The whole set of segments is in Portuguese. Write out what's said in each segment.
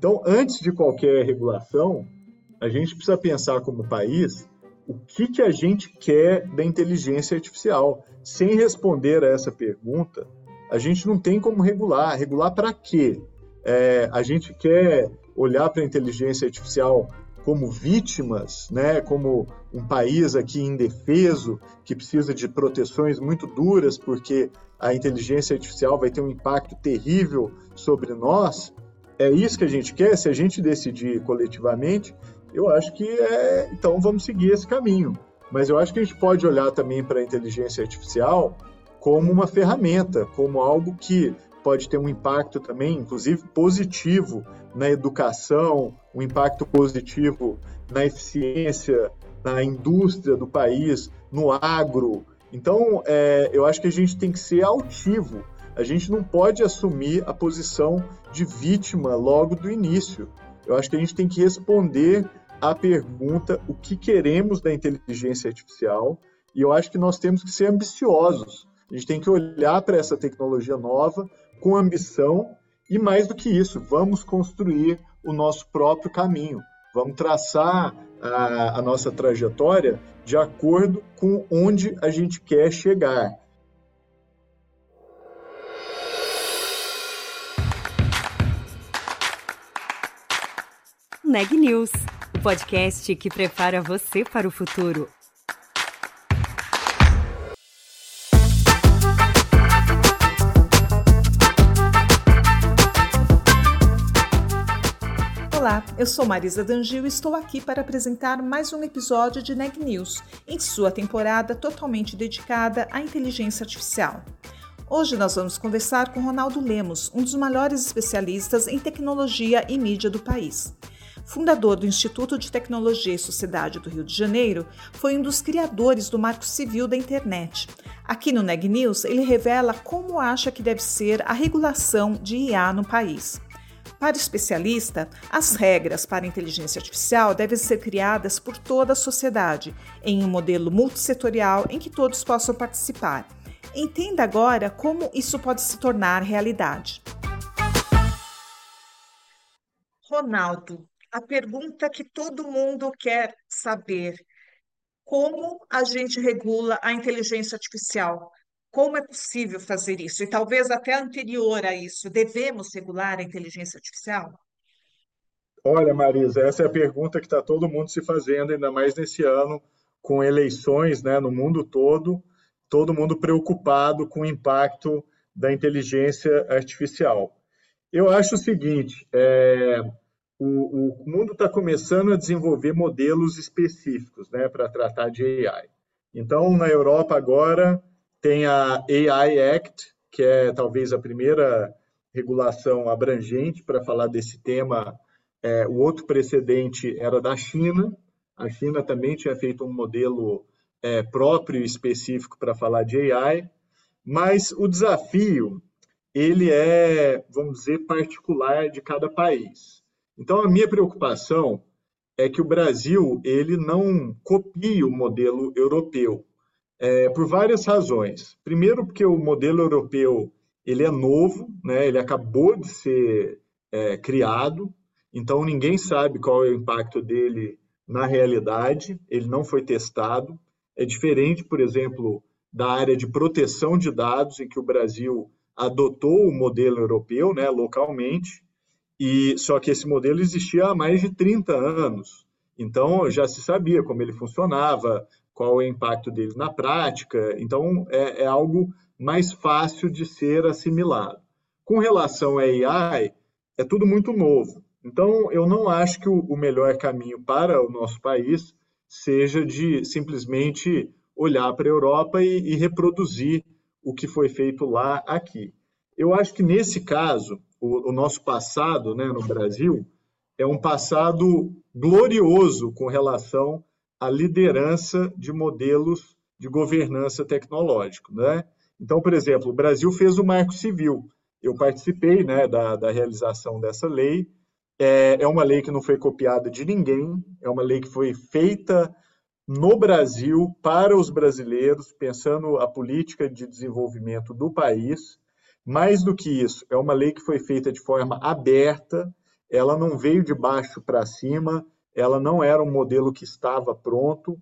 Então, antes de qualquer regulação, a gente precisa pensar como país o que, que a gente quer da inteligência artificial. Sem responder a essa pergunta, a gente não tem como regular. Regular para quê? É, a gente quer olhar para a inteligência artificial como vítimas, né, como um país aqui indefeso que precisa de proteções muito duras porque a inteligência artificial vai ter um impacto terrível sobre nós. É isso que a gente quer? Se a gente decidir coletivamente, eu acho que é. Então vamos seguir esse caminho. Mas eu acho que a gente pode olhar também para a inteligência artificial como uma ferramenta, como algo que pode ter um impacto também, inclusive positivo, na educação, um impacto positivo na eficiência, na indústria do país, no agro. Então, é, eu acho que a gente tem que ser altivo. A gente não pode assumir a posição de vítima logo do início. Eu acho que a gente tem que responder à pergunta o que queremos da inteligência artificial e eu acho que nós temos que ser ambiciosos. A gente tem que olhar para essa tecnologia nova com ambição e mais do que isso, vamos construir o nosso próprio caminho. Vamos traçar a, a nossa trajetória de acordo com onde a gente quer chegar. Neg News, o podcast que prepara você para o futuro. Olá, eu sou Marisa Dangil e estou aqui para apresentar mais um episódio de Neg News, em sua temporada totalmente dedicada à inteligência artificial. Hoje nós vamos conversar com Ronaldo Lemos, um dos maiores especialistas em tecnologia e mídia do país. Fundador do Instituto de Tecnologia e Sociedade do Rio de Janeiro, foi um dos criadores do Marco Civil da Internet. Aqui no Neg News, ele revela como acha que deve ser a regulação de IA no país. Para o especialista, as regras para a inteligência artificial devem ser criadas por toda a sociedade, em um modelo multissetorial em que todos possam participar. Entenda agora como isso pode se tornar realidade. Ronaldo, a pergunta que todo mundo quer saber: como a gente regula a inteligência artificial? Como é possível fazer isso? E talvez até anterior a isso, devemos regular a inteligência artificial? Olha, Marisa, essa é a pergunta que está todo mundo se fazendo, ainda mais nesse ano, com eleições né, no mundo todo, todo mundo preocupado com o impacto da inteligência artificial. Eu acho o seguinte: é, o, o, mundo está começando a desenvolver modelos específicos né, para tratar de AI. Então, na Europa agora, tem a AI Act, que é talvez a primeira regulação abrangente para falar desse tema. É, o outro precedente era da China. A China também tinha feito um modelo é, próprio específico para falar de AI, mas o desafio ele é, vamos dizer, particular de cada país. Então, a minha preocupação é que o Brasil ele não copie o modelo europeu é, por várias razões. Primeiro, porque o modelo europeu ele é novo, né? ele acabou de ser é, criado, então ninguém sabe qual é o impacto dele na realidade, ele não foi testado. É diferente, por exemplo, da área de proteção de dados, em que o Brasil adotou o modelo europeu né, localmente, e só que esse modelo existia há mais de 30 anos. Então já se sabia como ele funcionava, qual é o impacto deles na prática. Então, é, é algo mais fácil de ser assimilado. Com relação à AI, é tudo muito novo. Então, eu não acho que o, melhor caminho para o nosso país seja de simplesmente olhar para a Europa e, e reproduzir o que foi feito lá aqui. Eu acho que nesse caso, o, o, nosso passado né, no Brasil é um passado glorioso com relação a liderança de modelos de governança tecnológico. Né? Então, por exemplo, o Brasil fez o Marco Civil. Eu participei né, da, da realização dessa lei. É, é uma lei que não foi copiada de ninguém, é uma lei que foi feita no Brasil, para os brasileiros, pensando a política de desenvolvimento do país. Mais do que isso, é uma lei que foi feita de forma aberta, ela não veio de baixo para cima, ela não era um modelo que estava pronto,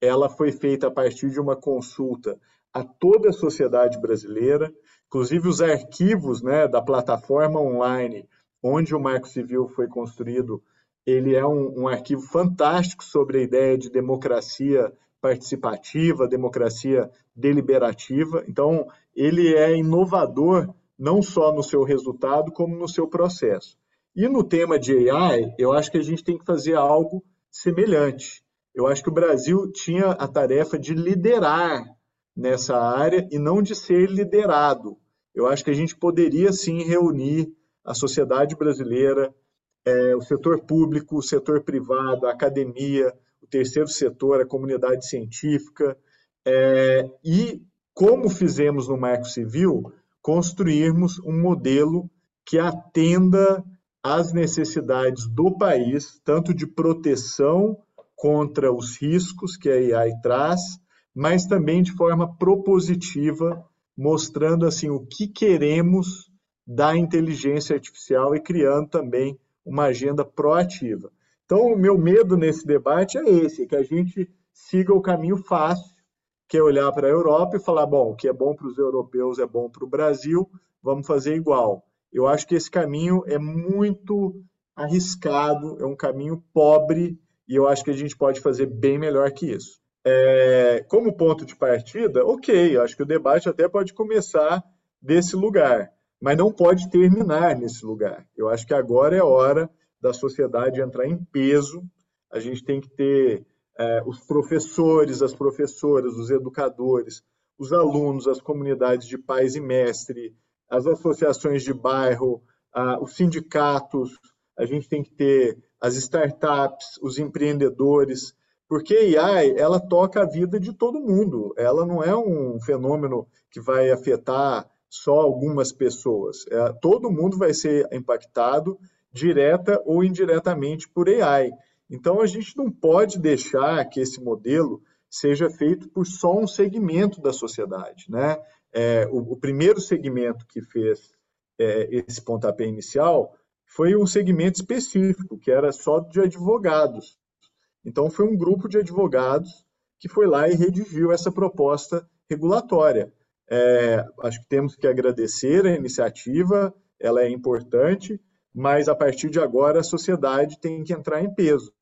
ela foi feita a partir de uma consulta a toda a sociedade brasileira, inclusive os arquivos né, da plataforma online onde o Marco Civil foi construído, ele é um, um arquivo fantástico sobre a ideia de democracia participativa, democracia deliberativa. Então, ele é inovador não só no seu resultado, como no seu processo. E no tema de AI, eu acho que a gente tem que fazer algo semelhante. Eu acho que o Brasil tinha a tarefa de liderar nessa área e não de ser liderado. Eu acho que a gente poderia sim reunir a sociedade brasileira, é, o setor público, o setor privado, a academia, o terceiro setor, a comunidade científica, é, e, como fizemos no Marco Civil, construirmos um modelo que atenda às necessidades do país, tanto de proteção contra os riscos que a AI traz, mas também de forma propositiva, mostrando assim o que queremos da inteligência artificial e criando também uma agenda proativa. Então, o meu medo nesse debate é esse, que a gente siga o caminho fácil, que é olhar para a Europa e falar, bom, o que é bom para os europeus é bom para o Brasil, vamos fazer igual. Eu acho que esse caminho é muito arriscado, é um caminho pobre, e eu acho que a gente pode fazer bem melhor que isso. É, como ponto de partida, ok, eu acho que o debate até pode começar desse lugar mas não pode terminar nesse lugar. Eu acho que agora é hora da sociedade entrar em peso. A gente tem que ter é, os professores, as professoras, os educadores, os alunos, as comunidades de pais e mestre, as associações de bairro, os sindicatos, a gente tem que ter as startups, os empreendedores, porque a AI, ela toca a vida de todo mundo. Ela não é um fenômeno que vai afetar só algumas pessoas. É, todo mundo vai ser impactado direta ou indiretamente por AI. Então a gente não pode deixar que esse modelo seja feito por só um segmento da sociedade, né? É, o, o, primeiro segmento que fez é, esse pontapé inicial foi um segmento específico, que era só de advogados. Então, foi um grupo de advogados que foi lá e redigiu essa proposta regulatória. É, acho que temos que agradecer a iniciativa, ela é importante, mas a partir de agora a sociedade tem que entrar em peso.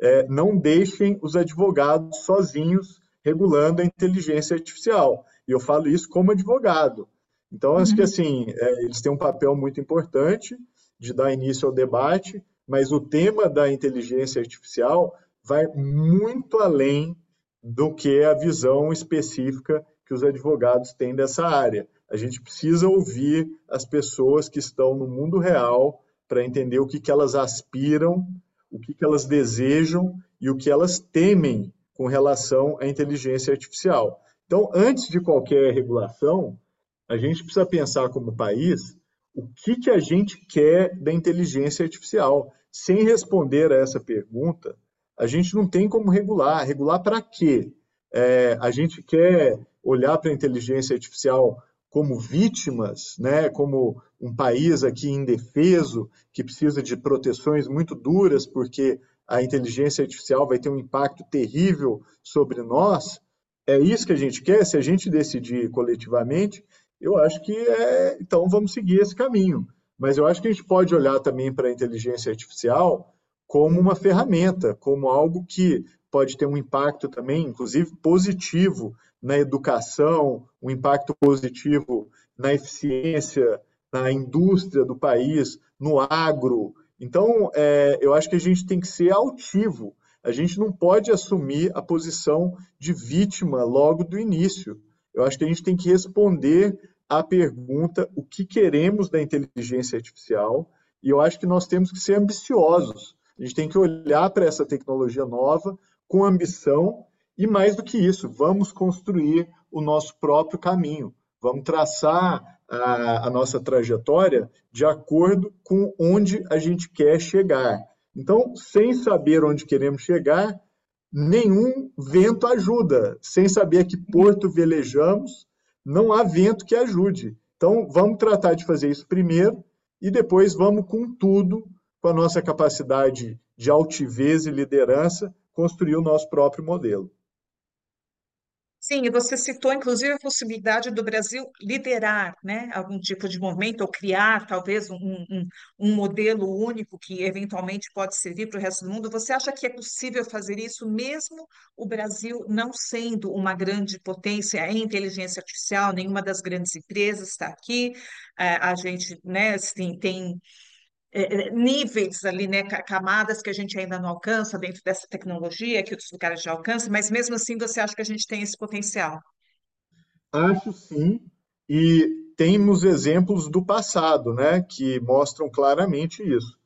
É, não deixem os advogados sozinhos regulando a inteligência artificial. E eu falo isso como advogado. Então, acho uhum. que assim, é, eles têm um papel muito importante de dar início ao debate, mas o tema da inteligência artificial vai muito além do que a visão específica que os advogados têm dessa área. A gente precisa ouvir as pessoas que estão no mundo real para entender o que, que elas aspiram, o que, que elas desejam e o que elas temem com relação à inteligência artificial. Então, antes de qualquer regulação, a gente precisa pensar como país o que, que a gente quer da inteligência artificial. Sem responder a essa pergunta, a gente não tem como regular. Regular para quê? É, a gente quer olhar para a inteligência artificial como vítimas, né, como um país aqui indefeso, que precisa de proteções muito duras, porque a inteligência artificial vai ter um impacto terrível sobre nós, é isso que a gente quer? Se a gente decidir coletivamente, eu acho que é, então vamos seguir esse caminho. Mas eu acho que a gente pode olhar também para a inteligência artificial como uma ferramenta, como algo que pode ter um impacto também, inclusive positivo, na educação, um impacto positivo na eficiência, na indústria do país, no agro. Então, é, eu acho que a gente tem que ser altivo. A gente não pode assumir a posição de vítima logo do início. Eu acho que a gente tem que responder à pergunta o que queremos da inteligência artificial, e eu acho que nós temos que ser ambiciosos. A gente tem que olhar para essa tecnologia nova com ambição e mais do que isso, vamos construir o nosso próprio caminho, vamos traçar a, a nossa trajetória de acordo com onde a gente quer chegar. Então, sem saber onde queremos chegar, nenhum vento ajuda. Sem saber a que porto velejamos, não há vento que ajude. Então, vamos tratar de fazer isso primeiro e depois vamos com tudo, com a nossa capacidade de altivez e liderança, construir o nosso próprio modelo. Sim, e você citou inclusive a possibilidade do Brasil liderar, né, algum tipo de movimento ou criar talvez um, um, um modelo único que eventualmente pode servir para o resto do mundo. Você acha que é possível fazer isso mesmo o Brasil não sendo uma grande potência em inteligência artificial, nenhuma das grandes empresas está aqui, é, a gente né, assim, tem é, é, níveis ali, né, camadas que a gente ainda não alcança dentro dessa tecnologia, que outros lugares já alcançam, mas mesmo assim você acha que a gente tem esse potencial? Acho sim, e temos exemplos do passado, né, que mostram claramente isso.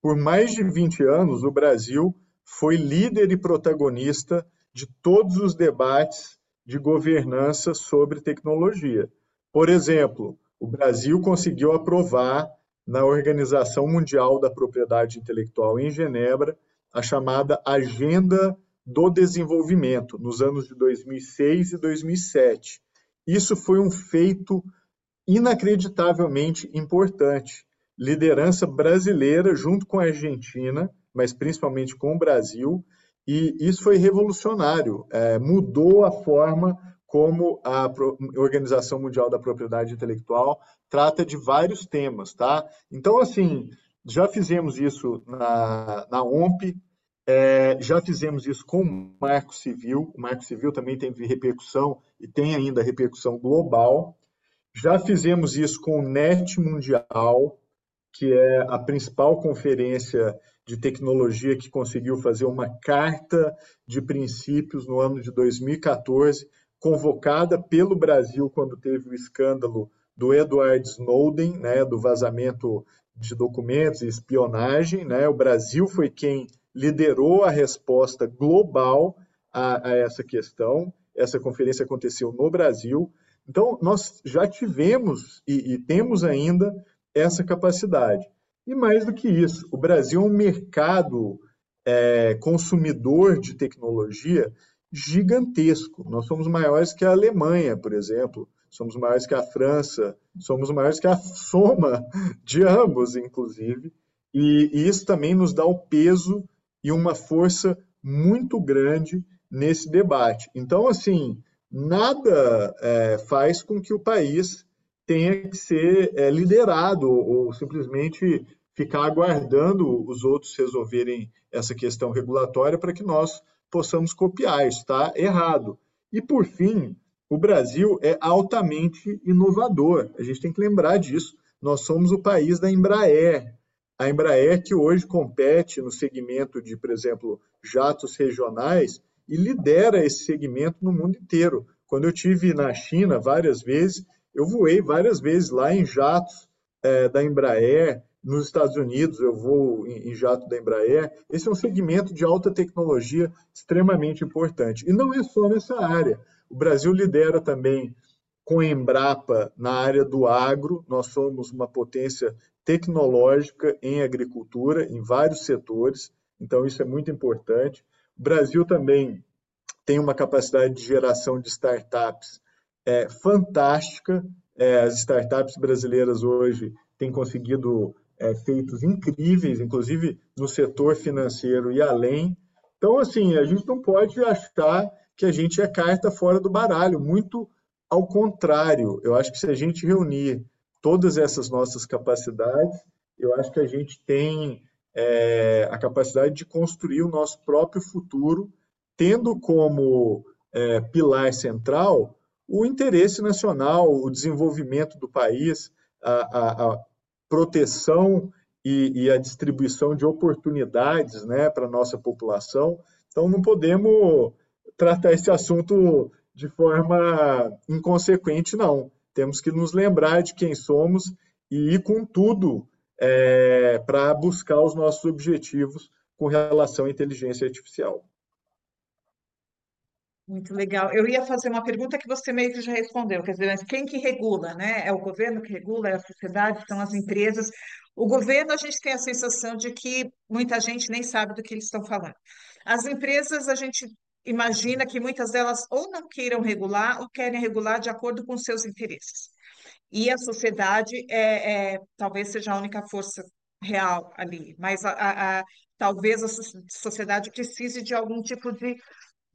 Por mais de 20 anos, o Brasil foi líder e protagonista de todos os debates de governança sobre tecnologia. Por exemplo, o Brasil conseguiu aprovar na Organização Mundial da Propriedade Intelectual em Genebra, a chamada Agenda do Desenvolvimento, nos anos de 2006 e 2007. Isso foi um feito inacreditavelmente importante. Liderança brasileira junto com a Argentina, mas principalmente com o Brasil, e isso foi revolucionário, é, mudou a forma como a Organização Mundial da Propriedade Intelectual trata de vários temas, tá? Então, assim, já fizemos isso na, na OMP, é, já fizemos isso com o Marco Civil, o Marco Civil também tem repercussão e tem ainda repercussão global. Já fizemos isso com o NET Mundial, que é a principal conferência de tecnologia que conseguiu fazer uma carta de princípios no ano de 2014 convocada pelo Brasil quando teve o escândalo do Edward Snowden, né, do vazamento de documentos e espionagem. Né? O Brasil foi quem liderou a resposta global a, a essa questão. Essa conferência aconteceu no Brasil. Então, nós já tivemos e, e temos ainda essa capacidade. E mais do que isso, o Brasil é um mercado é, consumidor de tecnologia gigantesco. Nós somos maiores que a Alemanha, por exemplo, somos maiores que a França, somos maiores que a soma de ambos, inclusive, e, e isso também nos dá o peso e uma força muito grande nesse debate. Então, assim, nada é, faz com que o país tenha que ser é, liderado ou simplesmente ficar aguardando os outros resolverem essa questão regulatória para que nós possamos copiar, está errado. E, por fim, o Brasil é altamente inovador, a gente tem que lembrar disso. Nós somos o país da Embraer. A Embraer que hoje compete no segmento de, por exemplo, jatos regionais e lidera esse segmento no mundo inteiro. Quando eu tive na China várias vezes, eu voei várias vezes lá em jatos é, da Embraer, nos Estados Unidos, eu vou em, jato da Embraer. Esse é um segmento de alta tecnologia extremamente importante. E não é só nessa área. O Brasil lidera também com a Embrapa na área do agro. Nós somos uma potência tecnológica em agricultura, em vários setores. Então, isso é muito importante. O Brasil também tem uma capacidade de geração de startups é, fantástica. É, as startups brasileiras hoje têm conseguido é, feitos incríveis, inclusive no setor financeiro e além. Então, assim, a gente não pode achar que a gente é carta fora do baralho, muito ao contrário. Eu acho que se a gente reunir todas essas nossas capacidades, eu acho que a gente tem é, a capacidade de construir o nosso próprio futuro, tendo como é, pilar central o interesse nacional, o desenvolvimento do país, a, a, proteção e, e a distribuição de oportunidades né, para a nossa população. Então, não podemos tratar esse assunto de forma inconsequente, não. Temos que nos lembrar de quem somos e ir com tudo é, para buscar os nossos objetivos com relação à inteligência artificial. Muito legal. Eu ia fazer uma pergunta que você meio que já respondeu, quer dizer, mas quem que regula, né? É o governo que regula, é a sociedade, são as empresas. O governo, a gente tem a sensação de que muita gente nem sabe do que eles estão falando. As empresas, a gente imagina que muitas delas ou não queiram regular ou querem regular de acordo com seus interesses. E a sociedade é, é talvez seja a única força real ali, mas a, a, a, talvez a sociedade precise de algum tipo de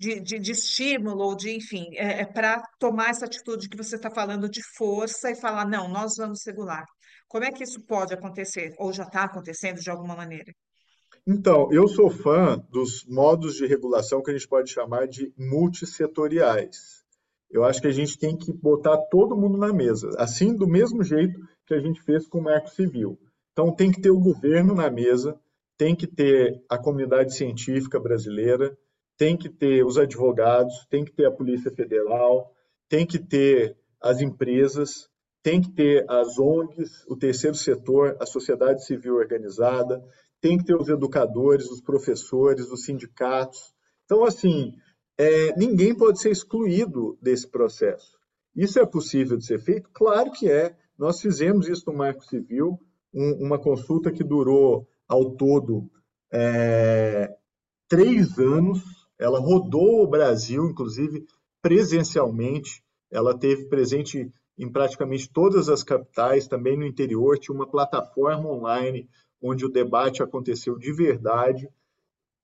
de, de, de estímulo, ou de, enfim, é, é para tomar essa atitude que você está falando de força e falar, não, nós vamos regular. Como é que isso pode acontecer? Ou já está acontecendo de alguma maneira? Então, eu sou fã dos modos de regulação que a gente pode chamar de multissetoriais. Eu acho que a gente tem que botar todo mundo na mesa, assim do mesmo jeito que a gente fez com o Marco Civil. Então, tem que ter o governo na mesa, tem que ter a comunidade científica brasileira, tem que ter os advogados, tem que ter a Polícia Federal, tem que ter as empresas, tem que ter as ONGs, o terceiro setor, a sociedade civil organizada, tem que ter os educadores, os professores, os sindicatos. Então, assim, é, ninguém pode ser excluído desse processo. Isso é possível de ser feito? Claro que é. Nós fizemos isso no Marco Civil, um, uma consulta que durou ao todo é, três anos, ela rodou o Brasil, inclusive presencialmente. Ela teve presente em praticamente todas as capitais, também no interior. Tinha uma plataforma online onde o debate aconteceu de verdade.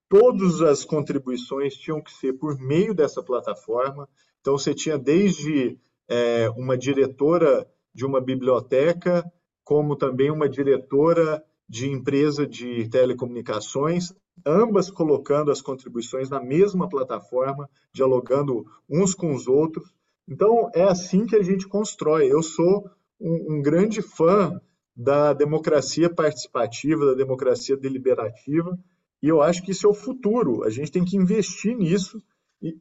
Todas as contribuições tinham que ser por meio dessa plataforma. Então, você tinha desde é, uma diretora de uma biblioteca, como também uma diretora de empresa de telecomunicações, ambas colocando as contribuições na mesma plataforma, dialogando uns com os outros. Então, é assim que a gente constrói. Eu sou um, um grande fã da democracia participativa, da democracia deliberativa, e eu acho que isso é o futuro. A gente tem que investir nisso,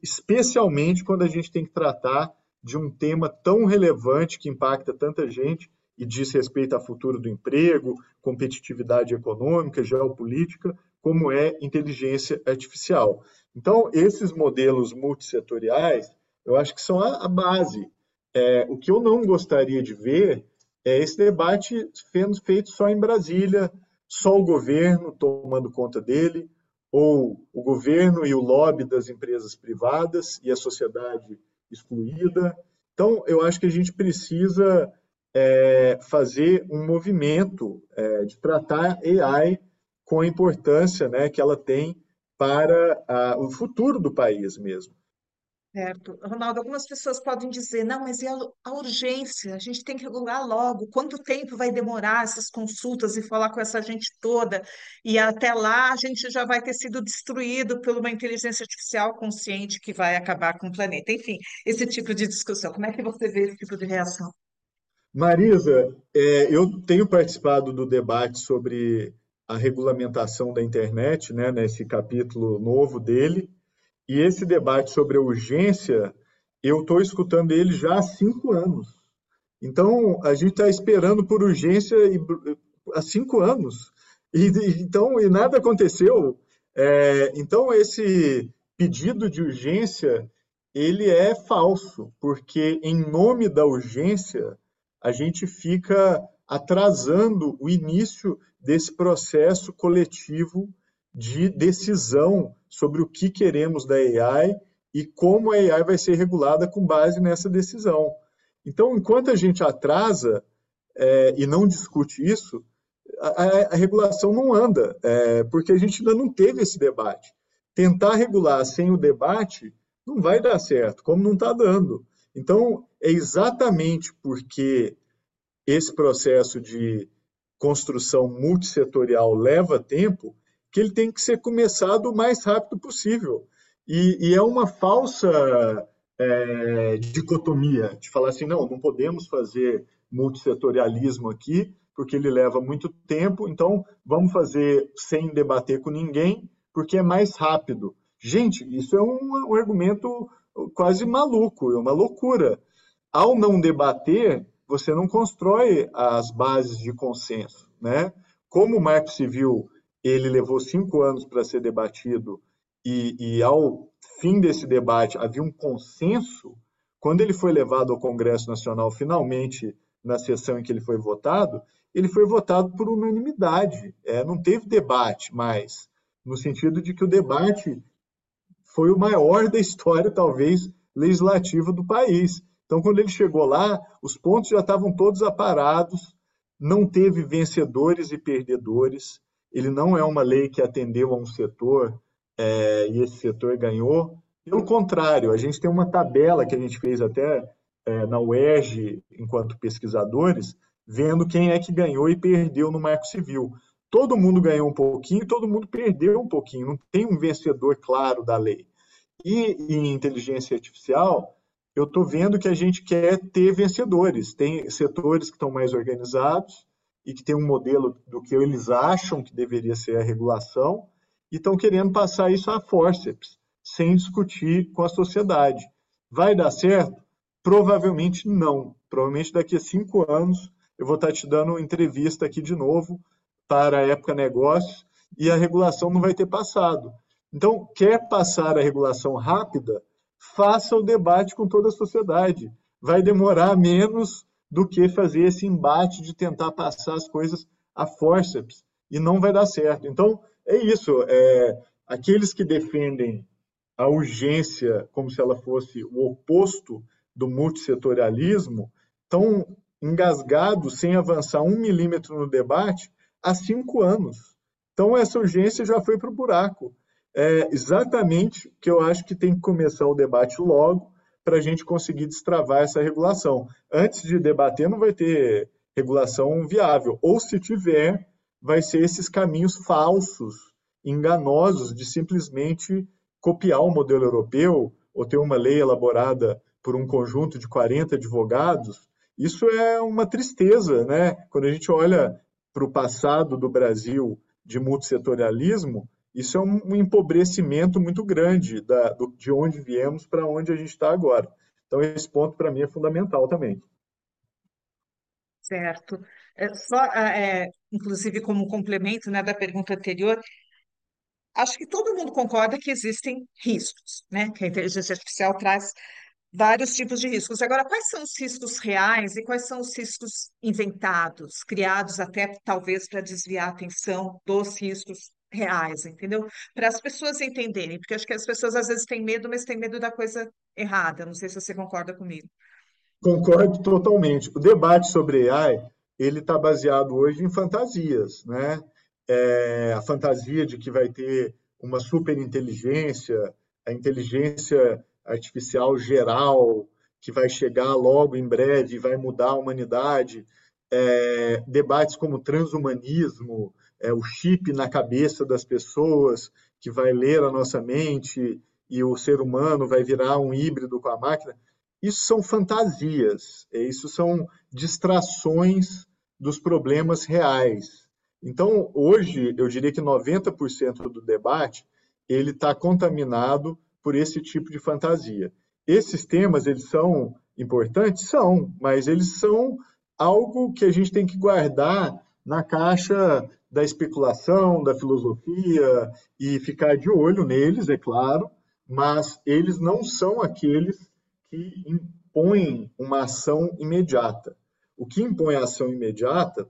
especialmente quando a gente tem que tratar de um tema tão relevante que impacta tanta gente e diz respeito ao futuro do emprego, competitividade econômica, geopolítica, como é inteligência artificial. Então, esses modelos multissetoriais, eu acho que são a, a base. É, o que eu não gostaria de ver é esse debate sendo feito só em Brasília, só o governo tomando conta dele, ou o governo e o lobby das empresas privadas e a sociedade excluída. Então, eu acho que a gente precisa é, fazer um movimento é, de tratar AI com a importância né, que ela tem para a, o futuro do país mesmo. Certo. Ronaldo, algumas pessoas podem dizer, não, mas e a, a, urgência? A gente tem que regular logo. Quanto tempo vai demorar essas consultas e falar com essa gente toda? E até lá a gente já vai ter sido destruído por uma inteligência artificial consciente que vai acabar com o planeta. Enfim, esse tipo de discussão. Como é que você vê esse tipo de reação? Marisa, é, eu tenho participado do debate sobre a regulamentação da internet, né, nesse capítulo novo dele, e esse debate sobre a urgência, eu estou escutando ele já há cinco anos. Então, a gente está esperando por urgência há cinco anos, e, então, e nada aconteceu. É, então, esse pedido de urgência, ele é falso, porque em nome da urgência, a gente fica atrasando o início desse processo coletivo de decisão sobre o que queremos da AI e como a AI vai ser regulada com base nessa decisão. Então, enquanto a gente atrasa é, e não discute isso, a, a regulação não anda, é, porque a gente ainda não teve esse debate. Tentar regular sem o debate não vai dar certo, como não está dando. Então, é exatamente porque esse processo de construção multissetorial leva tempo, que ele tem que ser começado o mais rápido possível. E, e é uma falsa é, dicotomia de falar assim, não, não podemos fazer multissetorialismo aqui, porque ele leva muito tempo, então vamos fazer sem debater com ninguém, porque é mais rápido. Gente, isso é um, um argumento quase maluco, é uma loucura. Ao não debater, você não constrói as bases de consenso, né? Como o Marco Civil ele levou cinco anos para ser debatido e, e, ao fim desse debate havia um consenso, quando ele foi levado ao Congresso Nacional, finalmente, na sessão em que ele foi votado, ele foi votado por unanimidade. É, não teve debate mais, no sentido de que o debate foi o maior da história, talvez, legislativa do país. Então, quando ele chegou lá, os pontos já estavam todos aparados, não teve vencedores e perdedores. Ele não é uma lei que atendeu a um setor é, e esse setor ganhou. Pelo contrário, a gente tem uma tabela que a gente fez até é, na UERJ, enquanto pesquisadores, vendo quem é que ganhou e perdeu no Marco Civil. Todo mundo ganhou um pouquinho, todo mundo perdeu um pouquinho, não tem um vencedor claro da lei. E em inteligência artificial, eu estou vendo que a gente quer ter vencedores. Tem setores que estão mais organizados e que tem um modelo do que eles acham que deveria ser a regulação e estão querendo passar isso a forceps, sem discutir com a sociedade. Vai dar certo? Provavelmente não. Provavelmente daqui a cinco anos eu vou estar te dando entrevista aqui de novo para a Época Negócios e a regulação não vai ter passado. Então, quer passar a regulação rápida? Faça o debate com toda a sociedade. Vai demorar menos do que fazer esse embate de tentar passar as coisas a forceps e não vai dar certo. Então, é isso. É, aqueles que defendem a urgência como se ela fosse o oposto do multissetorialismo estão engasgado sem avançar um milímetro no debate há cinco anos. Então, essa urgência já foi para o buraco. É exatamente que eu acho que tem que começar o debate logo para a gente conseguir destravar essa regulação. Antes de debater, não vai ter regulação viável. Ou, se tiver, vai ser esses caminhos falsos, enganosos, de simplesmente copiar o modelo europeu ou ter uma lei elaborada por um conjunto de 40 advogados isso é uma tristeza, né? Quando a gente olha para o passado do Brasil de multissetorialismo, isso é um empobrecimento muito grande da, do, de onde viemos para onde a gente está agora. Então, esse ponto para mim é fundamental também. Certo. É, só, é, inclusive, como complemento né, da pergunta anterior, acho que todo mundo concorda que existem riscos, né? Que a inteligência artificial traz vários tipos de riscos. Agora, quais são os riscos reais e quais são os riscos inventados, criados até talvez para desviar a atenção dos riscos reais, entendeu? Para as pessoas entenderem, porque acho que as pessoas às vezes têm medo, mas têm medo da coisa errada. Não sei se você concorda comigo. Concordo totalmente. O debate sobre AI ele está baseado hoje em fantasias, né? É, a fantasia de que vai ter uma superinteligência, a inteligência artificial geral que vai chegar logo em breve, vai mudar a humanidade, é, debates como transhumanismo, é, o chip na cabeça das pessoas que vai ler a nossa mente e o ser humano vai virar um híbrido com a máquina. Isso são fantasias, é, isso são distrações dos problemas reais. Então, hoje, eu diria que 90% do debate ele está contaminado por esse tipo de fantasia. Esses temas, eles são importantes? São, mas eles são algo que a gente tem que guardar na caixa da especulação, da filosofia e ficar de olho neles, é claro, mas eles não são aqueles que impõem uma ação imediata. O que impõe ação imediata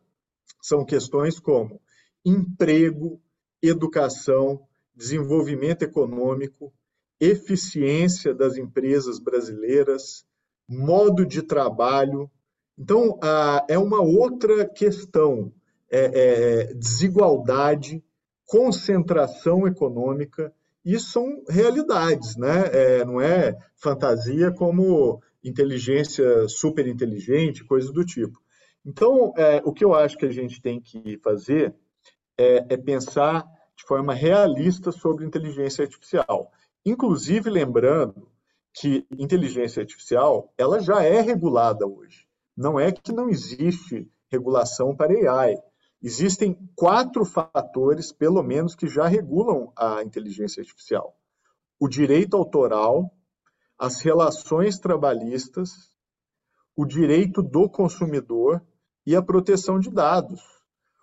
são questões como emprego, educação, desenvolvimento econômico, eficiência das empresas brasileiras, modo de trabalho. Então, é uma outra questão. É, é, desigualdade, concentração econômica, isso são realidades, né? É, não é fantasia como inteligência superinteligente, coisas do tipo. Então, é, o que eu acho que a gente tem que fazer é, é pensar de forma realista sobre inteligência artificial. Inclusive lembrando que inteligência artificial ela já é regulada hoje. Não é que não existe regulação para AI. Existem quatro fatores, pelo menos, que já regulam a inteligência artificial: o direito autoral, as relações trabalhistas, o direito do consumidor e a proteção de dados.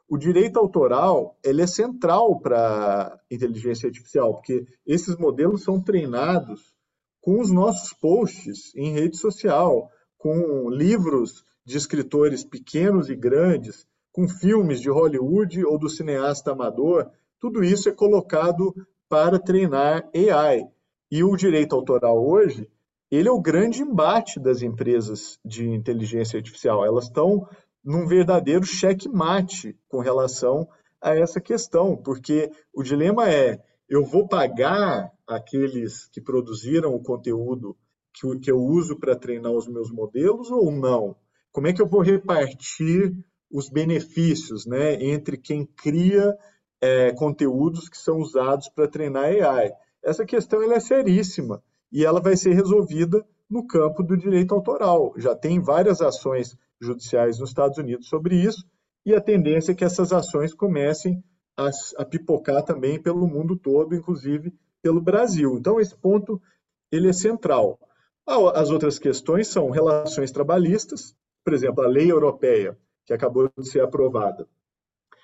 o direito autoral ele é central para inteligência artificial, porque esses modelos são treinados com os nossos posts em rede social, com livros de escritores pequenos e grandes, com filmes de Hollywood ou do cineasta amador, tudo isso é colocado para treinar AI. E o direito autoral hoje, ele é o grande embate das empresas de inteligência artificial. Elas estão num verdadeiro checkmate com relação a essa questão, porque o dilema é: eu vou pagar aqueles que produziram o conteúdo que, eu uso para treinar os meus modelos ou não? Como é que eu vou repartir os benefícios né, entre quem cria é, conteúdos que são usados para treinar AI? Essa questão ela é seríssima e ela vai ser resolvida no campo do direito autoral. Já tem várias ações judiciais nos Estados Unidos sobre isso, e a tendência é que essas ações comecem a, a pipocar também pelo mundo todo, inclusive pelo Brasil. Então, esse ponto ele é central. As outras questões são relações trabalhistas, por exemplo, a lei europeia, que acabou de ser aprovada.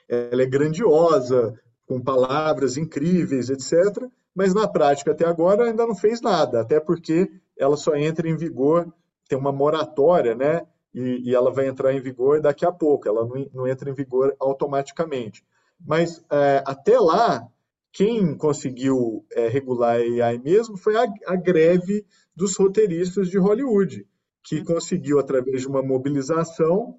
Ela é grandiosa, com palavras incríveis, etc., mas na prática até agora ainda não fez nada, até porque ela só entra em vigor, tem uma moratória, né? E, e ela vai entrar em vigor daqui a pouco, ela não, não entra em vigor automaticamente. Mas é, até lá, quem conseguiu é, regular a AI mesmo foi a, a, greve dos roteiristas de Hollywood, que conseguiu, através de uma mobilização,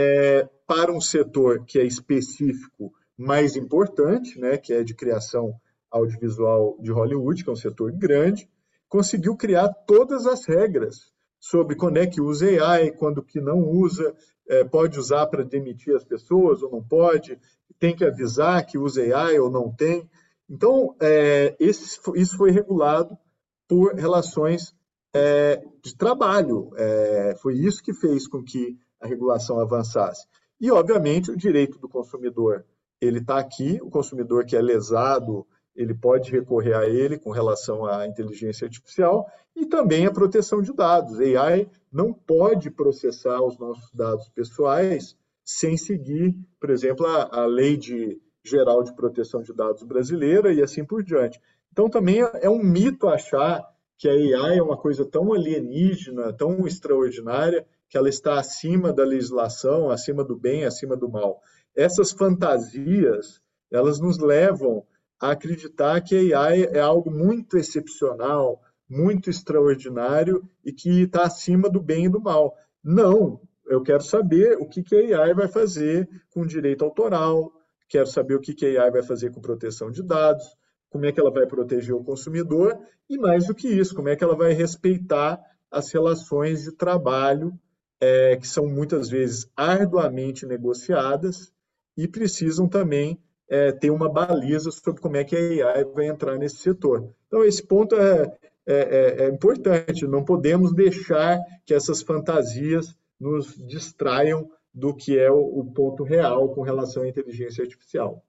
é, para um setor que é específico mais importante, né, que é de criação audiovisual de Hollywood, que é um setor grande, conseguiu criar todas as regras sobre quando é que usa AI, quando que não usa, é, pode usar para demitir as pessoas ou não pode, tem que avisar que usa AI ou não tem. Então, é, esse, isso foi regulado por relações é, de trabalho. É, foi isso que fez com que a regulação avançasse. E, obviamente, o direito do consumidor, ele está aqui, o consumidor que é lesado, ele pode recorrer a ele com relação à inteligência artificial e também a proteção de dados. A AI não pode processar os nossos dados pessoais sem seguir, por exemplo, a, a lei de, geral de proteção de dados brasileira e assim por diante. Então, também é um mito achar que a AI é uma coisa tão alienígena, tão extraordinária, que ela está acima da legislação, acima do bem, acima do mal. Essas fantasias, elas nos levam a acreditar que a AI é algo muito excepcional, muito extraordinário e que está acima do bem e do mal. Não, eu quero saber o que, que a AI vai fazer com direito autoral, quero saber o que, que a AI vai fazer com proteção de dados, como é que ela vai proteger o consumidor e, mais do que isso, como é que ela vai respeitar as relações de trabalho é, que são muitas vezes arduamente negociadas e precisam também é, ter uma baliza sobre como é que a AI vai entrar nesse setor. Então, esse ponto é, é, é, é importante, não podemos deixar que essas fantasias nos distraiam do que é o, o ponto real com relação à inteligência artificial.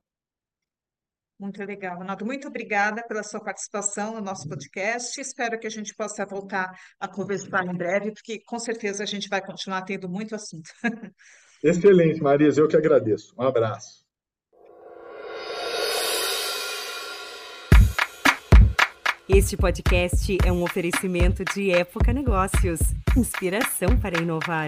Muito legal, Ronaldo. Muito obrigada pela sua participação no nosso podcast. Espero que a gente possa voltar a conversar em breve, porque com certeza a gente vai continuar tendo muito assunto. Excelente, Marisa. Eu que agradeço. Um abraço. Este podcast é um oferecimento de Época Negócios inspiração para inovar.